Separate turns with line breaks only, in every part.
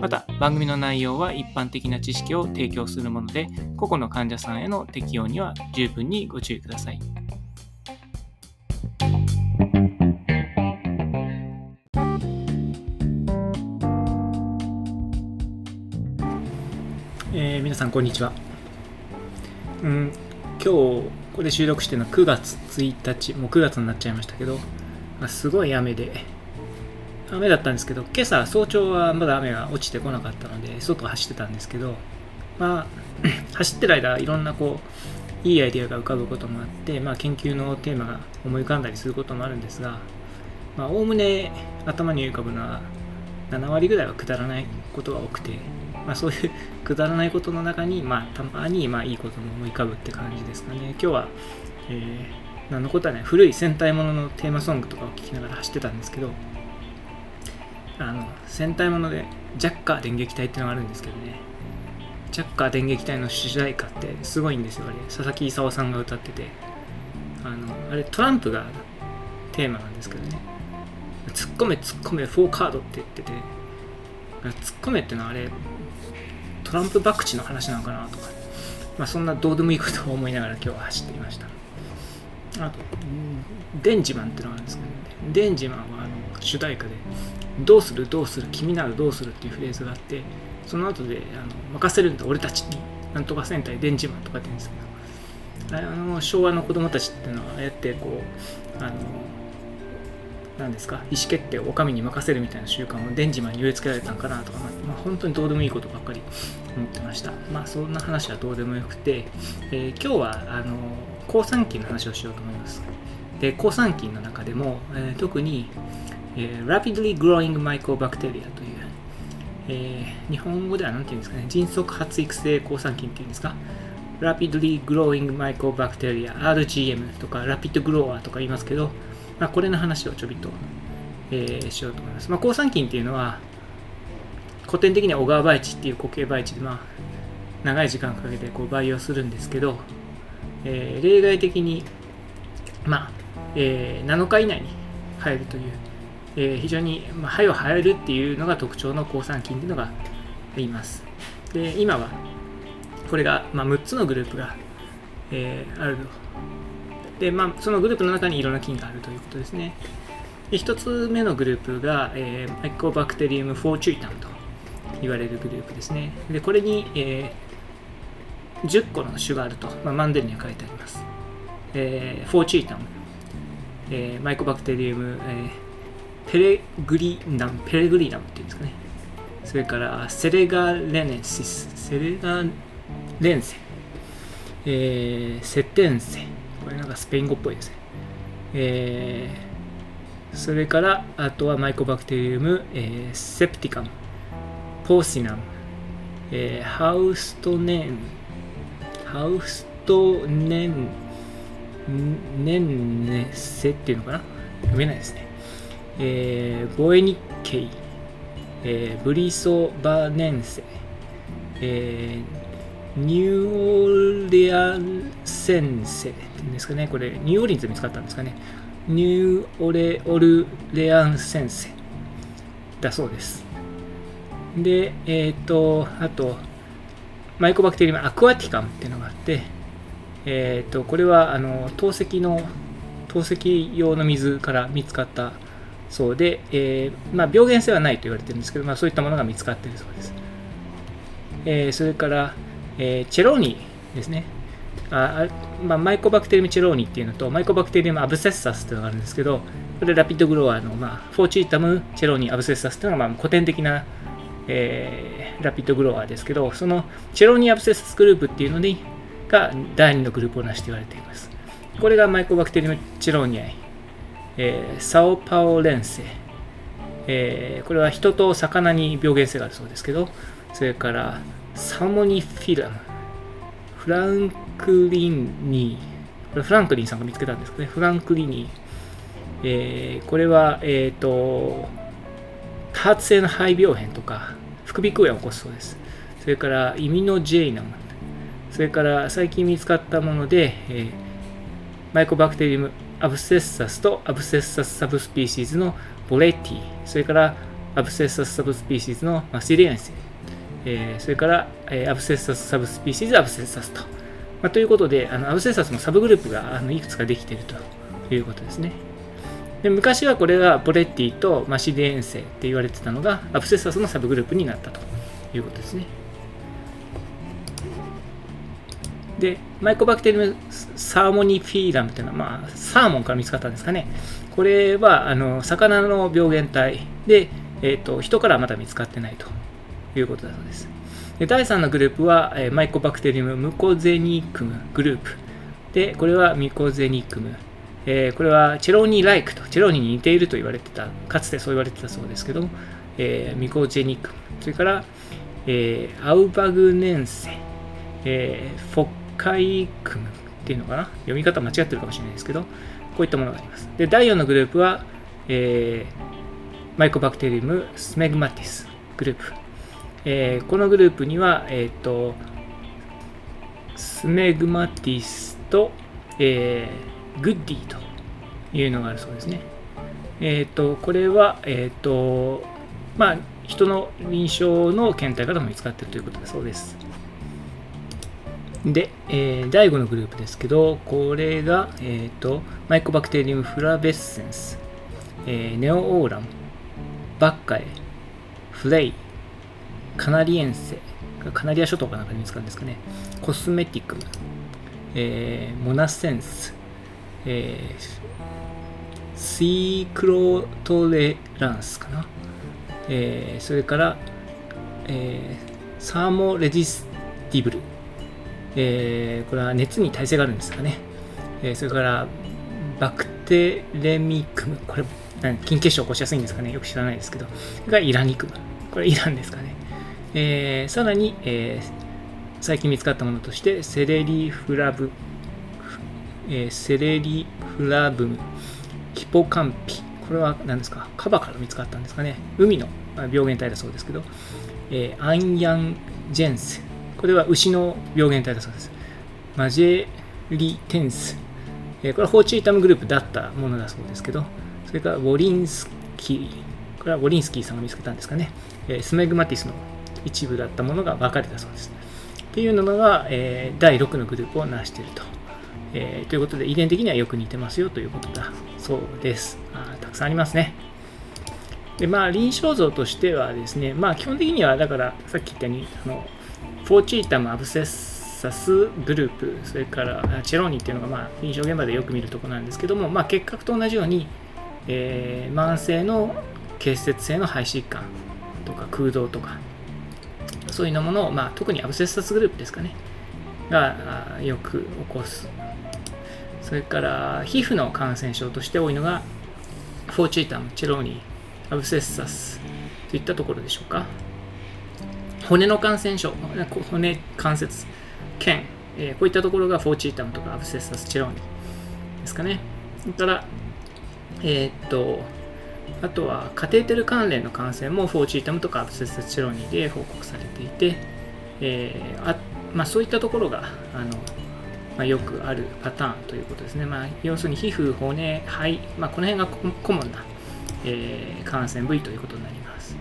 また番組の内容は一般的な知識を提供するもので個々の患者さんへの適用には十分にご注意くださいえー、皆さんこんにちは。うん、今日ここで収録してるのは9月1日、もう9月になっちゃいましたけど、まあ、すごい雨で、雨だったんですけど、今朝早朝はまだ雨が落ちてこなかったので、外走ってたんですけど、まあ、走ってる間、いろんなこう、いいアイデアが浮かぶこともあって、まあ、研究のテーマが思い浮かんだりすることもあるんですが、まあ、おおむね頭に浮かぶのは7割ぐらいはくだらないことが多くて、まあ、そういう くだらないことの中に、まあ、たまに、まあ、いいことも思い浮かぶって感じですかね。今日は、えー、何のことはね、古い戦隊もののテーマソングとかを聴きながら走ってたんですけど、あの、戦隊もので、ジャッカー電撃隊っていうのがあるんですけどね、ジャッカー電撃隊の主題歌ってすごいんですよ、あれ。佐々木勲さんが歌ってて、あの、あれ、トランプがテーマなんですけどね、突っ込め突っ込め4カードって言ってて、突っ込めってのはあれ、トランプ博打の話なのかなとか、まあ、そんなどうでもいいことを思いながら今日は走っていました。あと、デンジマンってのがあるんですけど、ね、デンジマンはあの主題歌で、どうするどうする君ならどうするっていうフレーズがあって、その後であの任せるんだ俺たちに、なんとか戦隊デンジマンとかって言うんですけど、あの昭和の子供たちっていうのはああやってこう、あの何ですか意思決定をお上に任せるみたいな習慣をデンジマンに植え付けられたんかなとか、まあ、本当にどうでもいいことばっかり思ってました。まあそんな話はどうでもよくて、えー、今日はあの抗酸菌の話をしようと思いますで抗酸菌の中でも、えー、特に、えー、Rapidly Growing Mycobacteria という、えー、日本語では何て言うんですかね迅速発育性抗酸菌っていうんですか？Rapidly Growing Mycobacteria RGM とか Rapid Grower とか言いますけどまあ、これの話をちょびっと、えー、しようと思います。まあ、抗酸菌っていうのは、古典的には小川培地っていう固形培地で、まあ、長い時間かけてこう培養するんですけど、えー、例外的に、まあえー、7日以内に生えるという、えー、非常に、まあ、早を生えるっていうのが特徴の抗酸菌っていうのがいます。で今はこれが、まあ、6つのグループが、えー、あるとで、まあ、そのグループの中にいろんな菌があるということですね。で1つ目のグループが、えー、 Mycobacterium fortuitum と言われるグループですね。で、これに、えー、10個の種があると、まあ、マンデルには書いてあります。えー、 fortuitum、えー、 Mycobacterium、えー、ペレグリナム、ペレグリナムっていうんですかね。それからセレガレネシス、セレガレンセ、えー、セテンセ、これなんかスペイン語っぽいですね。えー、それから、あとはマイコバクテリウム、えー、セプティカム、ポーシナム、えー、ハウストネン、ハウストネン、ネンネセっていうのかな？読めないですね。えー、ボエニッケイ、えー、ブリソバネンセ、えー、ニューオーレアン先生っていうんですかね、これ、ニューオーリンズで見つかったんですかね。ニューオレオルレアン先生だそうです。で、えっ、ー、と、あと、マイコバクテリウムアクアティカムっていうのがあって、え、ー、と、これは、あの、透析の、透析用の水から見つかったそうで、えー、まあ、病原性はないと言われてるんですけど、まあ、そういったものが見つかっているそうです。えー、それから、えー、チェローニですね。あまあ、マイコバクテリウムチェローニっていうのと、マイコバクテリウムアブセッサスっていうのがあるんですけど、これラピッドグロワーの、まあ、フォーチータムチェローニアブセッサスっていうのが、まあ、古典的な、えー、ラピッドグロワーですけど、そのチェロニアブセスグループっていうのにが第2のグループを成して言われています。これがマイコバクテリウムチェロニアイ、えー、サオパオレンセ、えー、これは人と魚に病原性があるそうですけど、それからサモニフィラム、フランクリンニー、これフランクリンさんが見つけたんですかね、フランクリニー。えー、これは、えっ、ー、と、多発性の肺病変とか、副鼻腔炎を起こすそうです。それから、 immunogenum。それから最近見つかったもので、えー、 Mycobacterium abscessus と abscessus subspecies の bolletii、それから abscessus subspecies の massiliense、えー、それから、えー、アブセッサスサブスピーシーズアブセッサスと。まあ、ということで、あの abscessus のサブグループがあのいくつかできているということですね。で昔はこれがボレッティとマシリエンセって言われてたのがアブセサスのサブグループになったということですね。で、マイコバクテリウムサーモニフィーラムというのは、まあ、サーモンから見つかったんですかね。これは、あの、魚の病原体で、えっ、ー、と、人からはまだ見つかってないということだそうです。で第3のグループは、え、マイコバクテリウムムコゼニクムグループ。で、これはミコゼニクム。えー、これはチェロニーライクと、チェロニーに似ていると言われてた、かつてそう言われてたそうですけど、えー、ミコゼニック。それから、えー、アウバグネンセ、えー、フォッカイクムっていうのかな読み方間違ってるかもしれないですけど、こういったものがあります。で、第4のグループは、えー、マイコバクテリウムスメグマティスグループ。えー、このグループには、えっ、ー、と、スメグマティスと、えー、グッディというのがあるそうですね。えっ、ー、と、これは、えっ、と、まあ、人の臨床の検体からも見つかっているということだそうです。で、えー、第5のグループですけど、これが、えーと、マイコバクテリウムフラベッセンス、えー、ネオオーラム、バッカエ、フレイ、カナリエンセ、カナリア諸島かなんかに見つかるんですかね、コスメティクム、えー、モナセンス、えー、シークロトレランスかな、えー、それから、えー、サーモレジスティブル、えー、これは熱に耐性があるんですかね。えー、それから、バクテレミクム。これ、筋血症起こしやすいんですかね。よく知らないですけど。がイラニクム。これイランですかね。えー、さらに、えー、最近見つかったものとして、セレリフラブ、えー、セレリフラブム、ヒポカンピ。これは何ですか？カバから見つかったんですかね？海の病原体だそうですけど、えー、アンヤンジェンス。これは牛の病原体だそうです。マジェリテンス。えこれは fortuitum グループだったものだそうですけど、それから wolinskyi。これはウォリンスキーさんが見つけたんですかね？え smegmatis の一部だったものが分かれたそうです。っていうのが、え第6のグループを成していると。えー、ということで、遺伝的にはよく似てますよということだそうです。あたくさんありますね。で、まあ、臨床像としてはですね、まあ、基本的には、だから、さっき言ったように、あの fortuitum、abscessus グループ、それから chelonae っていうのが、まあ、臨床現場でよく見るところなんですけども、まあ、結核と同じように、えー、慢性の結節性の肺疾患とか空洞とか、そういうのものを、まあ、特に abscessus グループですかね、がよく起こす。それから、皮膚の感染症として多いのが、 fortuitum、chelonae、abscessus といったところでしょうか。骨の感染症、骨関節、腱、えー、こういったところが fortuitum とか abscessus chelonae ですかね。それから、えー、っと、あとはカテーテル関連の感染もフォーチータムとかアブセッサスチェロニーで報告されていて、えーあまあ、そういったところがあの、まあ、よくあるパターンということですね。まあ、要するに皮膚、骨、肺、まあ、この辺がコモンな、えー、感染部位ということになります。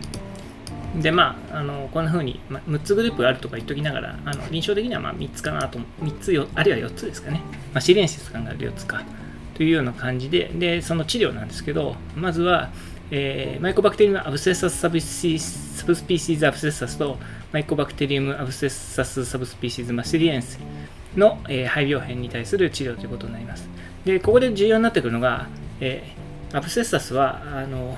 で、まあ、あのこんな風に、まあ、6つグループあるとか言っときながら、あの臨床的にはま3つかなと、3つよ、あるいは4つですかね。まあ、試練室考える4つかというような感じで、で、その治療なんですけど、まずは、えー、マイコバクテリウムアブセッサスサブスサブスピーシーズアブセッサスとマイコバクテリウムアブセッサスサブスピーシーズマシリエンスの、え、肺病変に対する治療ということになります。で、ここで重要になってくるのが、え、アブセッサスはあの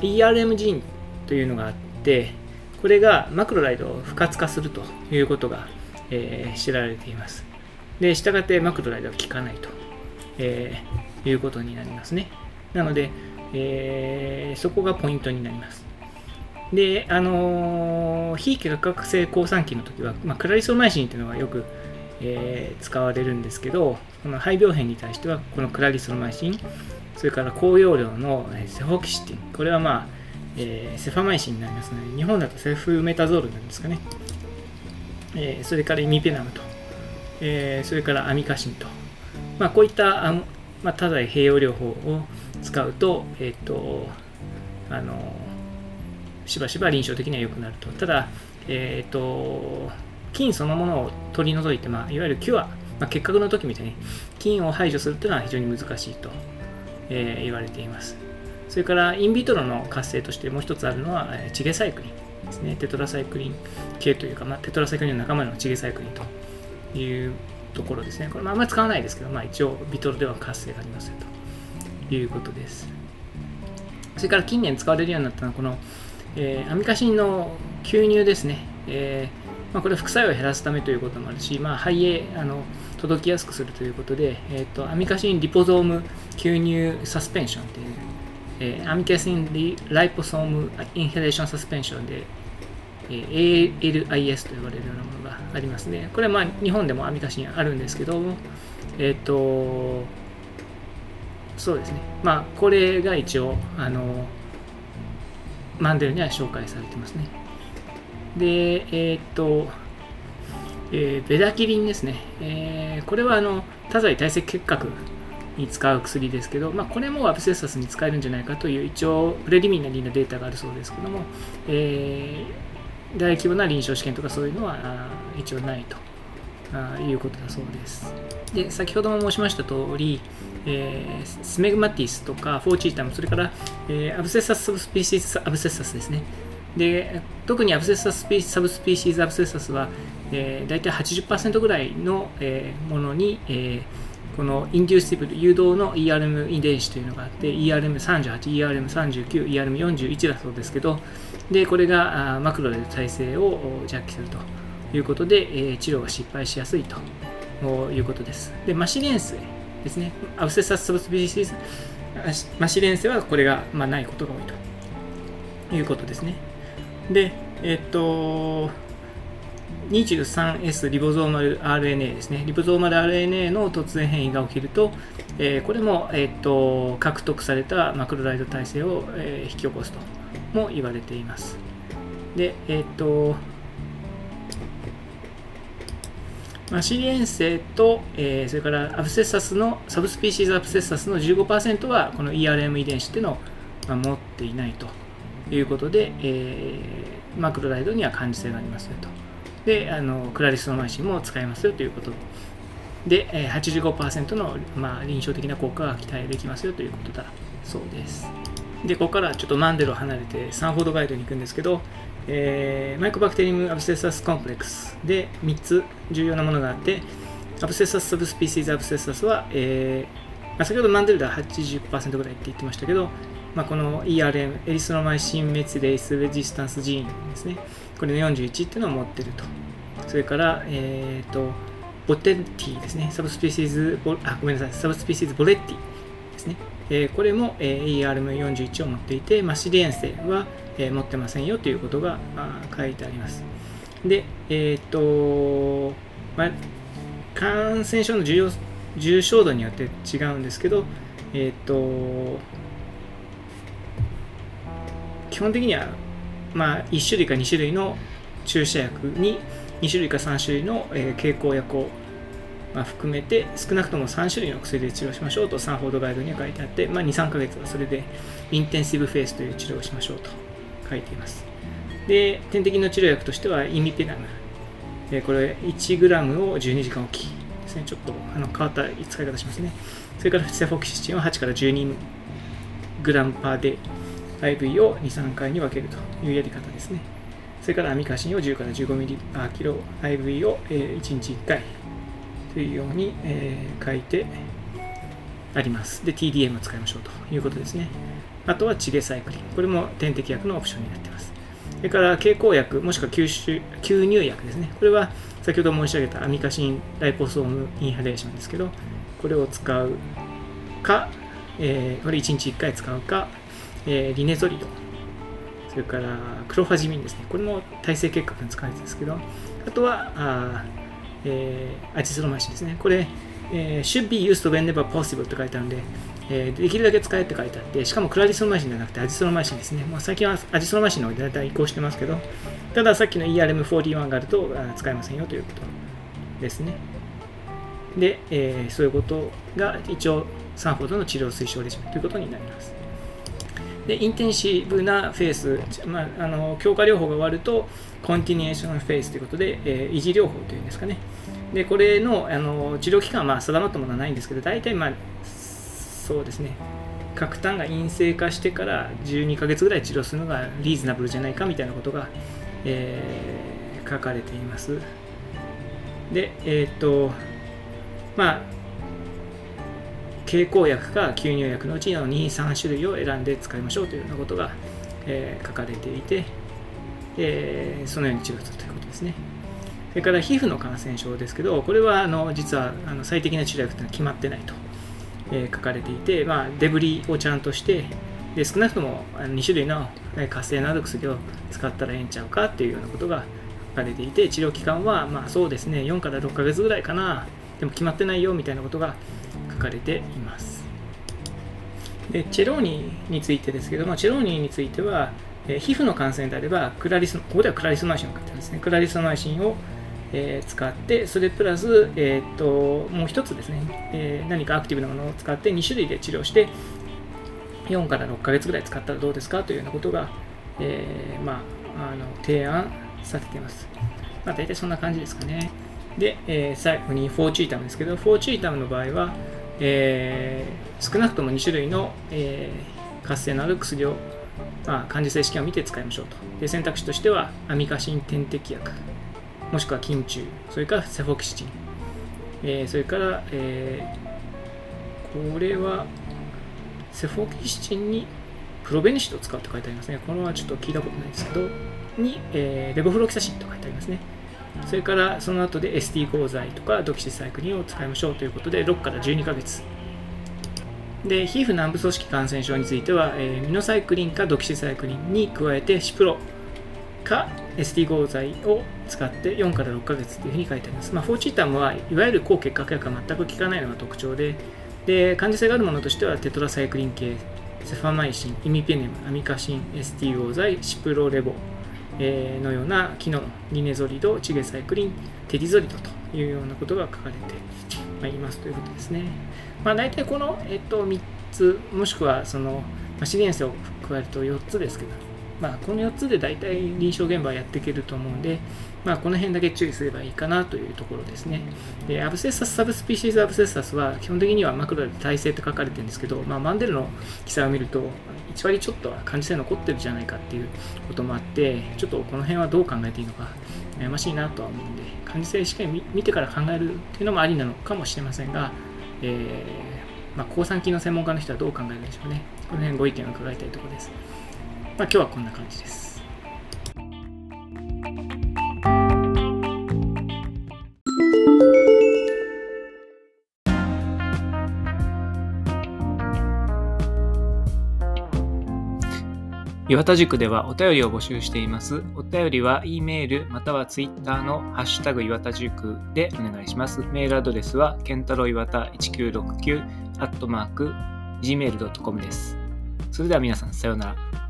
PRM ジンというのがあって、これがマクロライドを不活化するということが、えー、知られています。で、したがってマクロライドは効かないと、えー、いうことになりますね。なので、えー、そこがポイントになります。で、あのー、非結核性抗酸菌の時は、まあ、クラリソマイシンというのがよくえー、使われるんですけどこの肺病変に対してはこのクラリスロマイシンそれから高容量のセフォキシティンこれはまあ、えー、セファマイシンになりますので日本だとセフメタゾールなんですかね、えー、それからイミペナムと、えそれからアミカシンと、まあ、こういったあ、まあ、多剤併用療法を使うと,、えーとあのしばしば臨床的には良くなると。ただ、えーと菌そのものを取り除いて、まあ、いわゆるキュア、まあ、結核の時みたいに菌を排除するというのは非常に難しいと、えー、言われています。それからインビトロの活性としてもう一つあるのはチゲサイクリンですね。テトラサイクリン系というか、まあ、テトラサイクリンの仲間のチゲサイクリンというところですね。これまあんまり使わないですけど、まあ、一応ビトロでは活性がありますよということです。それから近年使われるようになったのはこの、えー、アミカシンの吸入ですね。えーまあ、これは副作用を減らすためということもあるし、まあ、肺へあの届きやすくするということで、えーと、アミカシンリポゾーム吸入サスペンションという、えー、アミカシンリライポソームインヘレーションサスペンションで、えー、ALIS と呼ばれるようなものがありますね。これはまあ日本でもアミカシンあるんですけど、えっ、ー、と、そうですね。まあ、これが一応、あの、マンデルには紹介されてますね。で、えー、っと、えー、ベダキリンですね。えー、これはあの多剤耐性結核に使う薬ですけど、まあ、これも abscessus に使えるんじゃないかという一応 preliminary なデータがあるそうですけども、えー、大規模な臨床試験とかそういうのは一応ないとあいうことだそうです。で先ほども申しました通り、えー、 smegmatis とか fortuitum、それから、えー、アブセッサス・サブスピーシーズ・アブセッサスですね。で特にアブセッサスピサブスピーシーズアブセッサスは、えー、大体80%ぐらいの、えー、ものに、えー、このインデューシブル誘導の ERM 遺伝子というのがあって ERM38、ERM39、ERM41 だそうですけどでこれがあマクロで耐性を弱気するということで、えー、治療が失敗しやすいということです。でマシレンスですねアブセッサスサブスピーシーズマシレンセはこれが、まあ、ないことが多いということですね。で、えっと、23S リボゾーマル RNA ですね。リボゾーマル RNA の突然変異が起きると、えー、これも、えっと、獲得されたマクロライド耐性を、えー、引き起こすとも言われています。で、えっと、マシリエンセと、えー、それからアブセッサスの、サブスピーシーズアブセッサスの15%はこの ERM 遺伝子っていうのを、まあ、持っていないと。いうことで、えー、マクロライドには感受性がありますよと。で、あのクラリスノマイシンも使えますよということで、えー、85%の、まあ、臨床的な効果が期待できますよということだそうです。で、ここからちょっとマンデルを離れてサンフォードガイドに行くんですけど、えー、 Mycobacterium abscessus complex で3つ重要なものがあって、 abscessus subspecies abscessus は、えーまあ、先ほどマンデルでは80%ぐらいって言ってましたけど、まあ、この ERM、 erythromycin methylase resistance gene ですね。これの41っていうのを持ってると。それから、えっ、ー、と、ボテッティですね。 subspecies ボ、あ、ごめんなさい。 subspecies bolletii ですね。えー、これも、えー、ERM41 を持っていて、 massiliense は、えー、持ってませんよということがあ書いてあります。で、えっ、と、まあ、感染症の重要重症度によって違うんですけど、えっ、と、基本的には、まあ、1種類か2種類の注射薬に2種類か3種類の、えー、経口薬を、まあ、含めて少なくとも3種類の薬で治療しましょうとサンフォードガイドには書いてあって、まあ、23ヶ月はそれでintensive phase という治療をしましょうと書いています。で点滴の治療薬としてはイミペネム、えー、これ 1g を12時間おきですね。ちょっとあの変わった使い方しますね。それからセフォキシチンを8から 12g パーデ IV を2、3回に分けるというやり方ですね。それからアミカシンを10から15ミリパーキロ IV を1日1回というようにえ書いてあります。で、TDM を使いましょうということですね。あとはチゲサイクリン。これも点滴薬のオプションになっています。それから経口薬、もしくは吸収吸入薬ですね。これは先ほど申し上げたアミカシンライポソームインハレーションですけど、これを使うか、えー、これ1日1回使うか、えー、リネゾリド、それからクロファジミンですね。これも耐性結核に使われてるんですけど、あとは、あえー、アジスロマシンですね。これ、えー、should be used whenever possible って書いてあるんで、えー、できるだけ使えって書いてあって、しかもクラリスロマシンじゃなくてアジスロマシンですね。まあ、最近はアジスロマシンの方で大体移行してますけど、たださっきの ERM41 があるとあ使えませんよということですね。で、えー、そういうことが一応サンフォードの治療推奨レジュメということになります。で、インテンシブなフェース、まあ、あの強化療法が終わると、コンティニエーションフェースということで、えー、維持療法というんですかね。で、これのあの治療期間はまあ定まったものはないんですけど、大体、まあ、そうですね、核炭が陰性化してから12ヶ月ぐらい治療するのがリーズナブルじゃないかみたいなことが、えー、書かれています。で、えっ、と、まあ、経口薬か吸入薬のうちの2、3種類を選んで使いましょうというようなことが、えー、書かれていて、えー、そのように治療するということですね。それから皮膚の感染症ですけど、これはあの実はあの最適な治療薬というのは決まってないと、えー、書かれていて、まあ、デブリをちゃんとしてで、少なくとも2種類の活性のある薬を使ったらええんちゃうかっていうようなことが書かれていて、治療期間はまあそうですね、4から6ヶ月ぐらいかなでも決まってないよみたいなことがかれています。で chelonae についてですけども、 chelonae については、え、皮膚の感染であれば、クラリスここではクラリスマイシンを書いてあるんですね。クラリスマイシンを、えー、使って、それプラス、えー、っともう一つですね、えー、何かアクティブなものを使って2種類で治療して、4から6ヶ月ぐらい使ったらどうですかというようなことが、えまあ、あの提案されています。まあ、大体そんな感じですかね。で、え、最後に fortuitum ですけど、 fortuitum の場合は、えー、少なくとも2種類の、えー、活性のある薬を、まあ、感受性試験を見て使いましょうと。で選択肢としては、アミカシン点滴薬、もしくは筋虫、それからセフォキシチン、えー、それから、え、これはセフォキシチンにプロベニシットを使うと書いてありますね。これはちょっと聞いたことないですけど、に、えー、レボフロキサシンと書いてありますね。それからその後で ST 鋼剤とかドキシサイクリンを使いましょうということで6から12ヶ月で皮膚軟部組織感染症については、えー、ミノサイクリンかドキシサイクリンに加えてシプロか ST 鋼剤を使って4から6ヶ月というふうに書いてあります。まあ、 fortuitum はいわゆる抗結核薬が全く効かないのが特徴でで感受性があるものとしてはテトラサイクリン系セファマイシン、イミペネム、アミカシン、ST 鋼剤、シプロレボえのような機能のリネゾリド、チゲサイクリン、テリゾリドというようなことが書かれていますということですね。まあ、大体この、えっと、3つ、もしくはその、まあ、シリエンスを加えると4つですけど、まあ、この4つで大体臨床現場はやっていけると思うんで、まあ、この辺だけ注意すればいいかなというところですね。で、アブセッサス、サブスピーシーズアブセッサスは基本的にはマクロで耐性って書かれてるんですけど、まあ、マンデルの記載を見ると、1割ちょっとは感受性残ってるじゃないかっていうこともあって、ちょっとこの辺はどう考えていいのか悩ましいなとは思うんで、感受性しっかり見てから考えるっていうのもありなのかもしれませんが、えー、まあ、抗酸菌の専門家の人はどう考えるんでしょうね。この辺ご意見を伺いたいところです。まあ、今日はこんな感じです。岩田塾ではお便りを募集しています。お便りは E メールまたは Twitter のハッシュタグ岩田塾でお願いします。メールアドレスはケンタロウ岩田1969アットマーク gmail.com です。それでは皆さんさようなら。